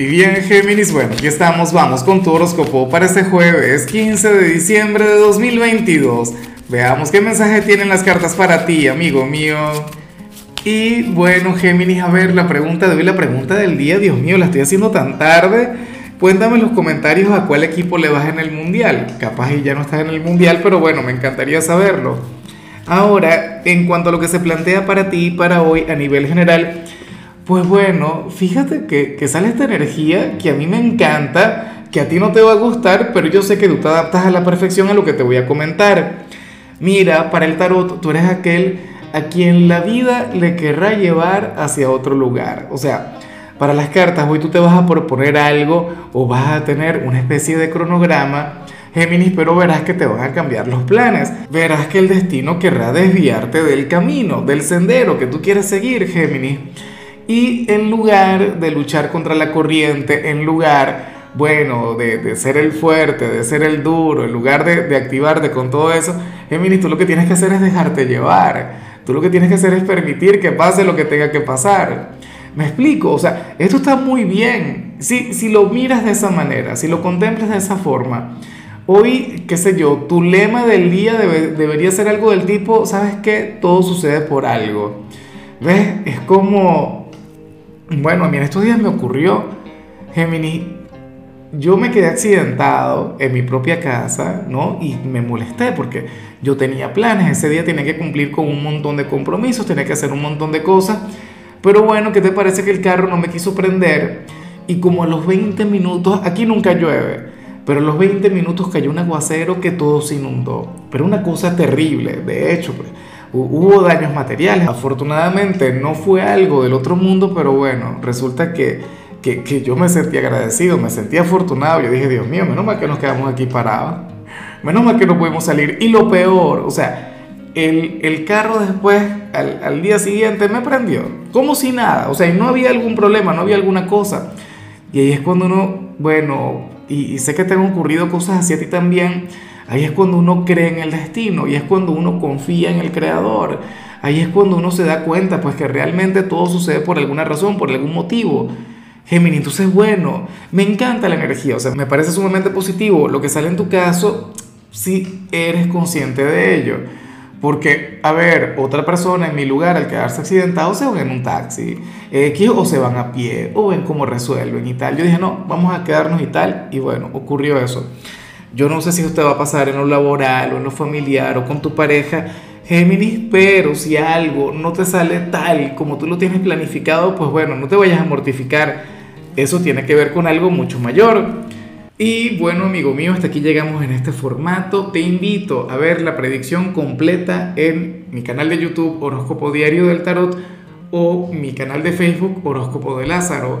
Y bien, Géminis, bueno, aquí estamos, vamos con tu horóscopo para este jueves 15 de diciembre de 2022. Veamos qué mensaje tienen las cartas para ti, amigo mío. Y bueno, Géminis, a ver, la pregunta de hoy, la pregunta del día, Dios mío, la estoy haciendo tan tarde. Cuéntame en los comentarios a cuál equipo le vas en el mundial. Capaz y ya no estás en el mundial, pero bueno, me encantaría saberlo. Ahora, en cuanto a lo que se plantea para ti para hoy a nivel general, pues bueno, fíjate que, sale esta energía que a mí me encanta, que a ti no te va a gustar, pero yo sé que tú te adaptas a la perfección a lo que te voy a comentar. Mira, para el tarot tú eres aquel a quien la vida le querrá llevar hacia otro lugar. O sea, para las cartas hoy tú te vas a proponer algo o vas a tener una especie de cronograma. Géminis, pero verás que te van a cambiar los planes. Verás que el destino querrá desviarte del camino, del sendero que tú quieres seguir, Géminis. Y en lugar de luchar contra la corriente, en lugar, bueno, de, ser el fuerte, de ser el duro, en lugar de, de activarte con todo eso, Géminis, tú lo que tienes que hacer es dejarte llevar. Tú lo que tienes que hacer es permitir que pase lo que tenga que pasar. Me explico, o sea, esto está muy bien. Si, si lo miras de esa manera, si lo contemplas de esa forma, hoy, qué sé yo, tu lema del día debería ser algo del tipo, ¿sabes qué? Todo sucede por algo. ¿Ves? Es como, bueno, a mí en estos días me ocurrió, Géminis, yo me quedé accidentado en mi propia casa, ¿no? Y me molesté porque yo tenía planes, ese día tenía que cumplir con un montón de compromisos, tenía que hacer un montón de cosas, pero bueno, ¿qué te parece que el carro no me quiso prender? Y como a los 20 minutos, aquí nunca llueve, pero a los 20 minutos cayó un aguacero que todo se inundó, pero una cosa terrible, de hecho, pues hubo daños materiales. Afortunadamente no fue algo del otro mundo, pero bueno, resulta que, que, yo me sentí agradecido, me sentí afortunado. Yo dije, Dios mío, menos mal que nos quedamos aquí parados, menos mal que no pudimos salir. Y lo peor, o sea, el, el carro después, al, al, día siguiente, me prendió, como si nada, o sea, y no había algún problema, no había alguna cosa. Y ahí es cuando uno, bueno, y, y sé que te han ocurrido cosas así a ti también Ahí es cuando uno cree en el destino y es cuando uno confía en el creador. Ahí es cuando uno se da cuenta pues que realmente todo sucede por alguna razón, por algún motivo. Géminis, entonces bueno, me encanta la energía, o sea, me parece sumamente positivo lo que sale en tu caso si eres consciente de ello. Porque, a ver, otra persona en mi lugar al quedarse accidentado se van en un taxi, X o se van a pie, o ven cómo resuelven y tal. Yo dije, no, vamos a quedarnos y tal, y bueno, ocurrió eso. Yo no sé si esto te va a pasar en lo laboral o en lo familiar o con tu pareja, Géminis, pero si algo no te sale tal como tú lo tienes planificado, pues bueno, no te vayas a mortificar. Eso tiene que ver con algo mucho mayor. Y bueno, amigo mío, hasta aquí llegamos en este formato. Te invito a ver la predicción completa en mi canal de YouTube Horóscopo Diario del Tarot o mi canal de Facebook Horóscopo de Lázaro.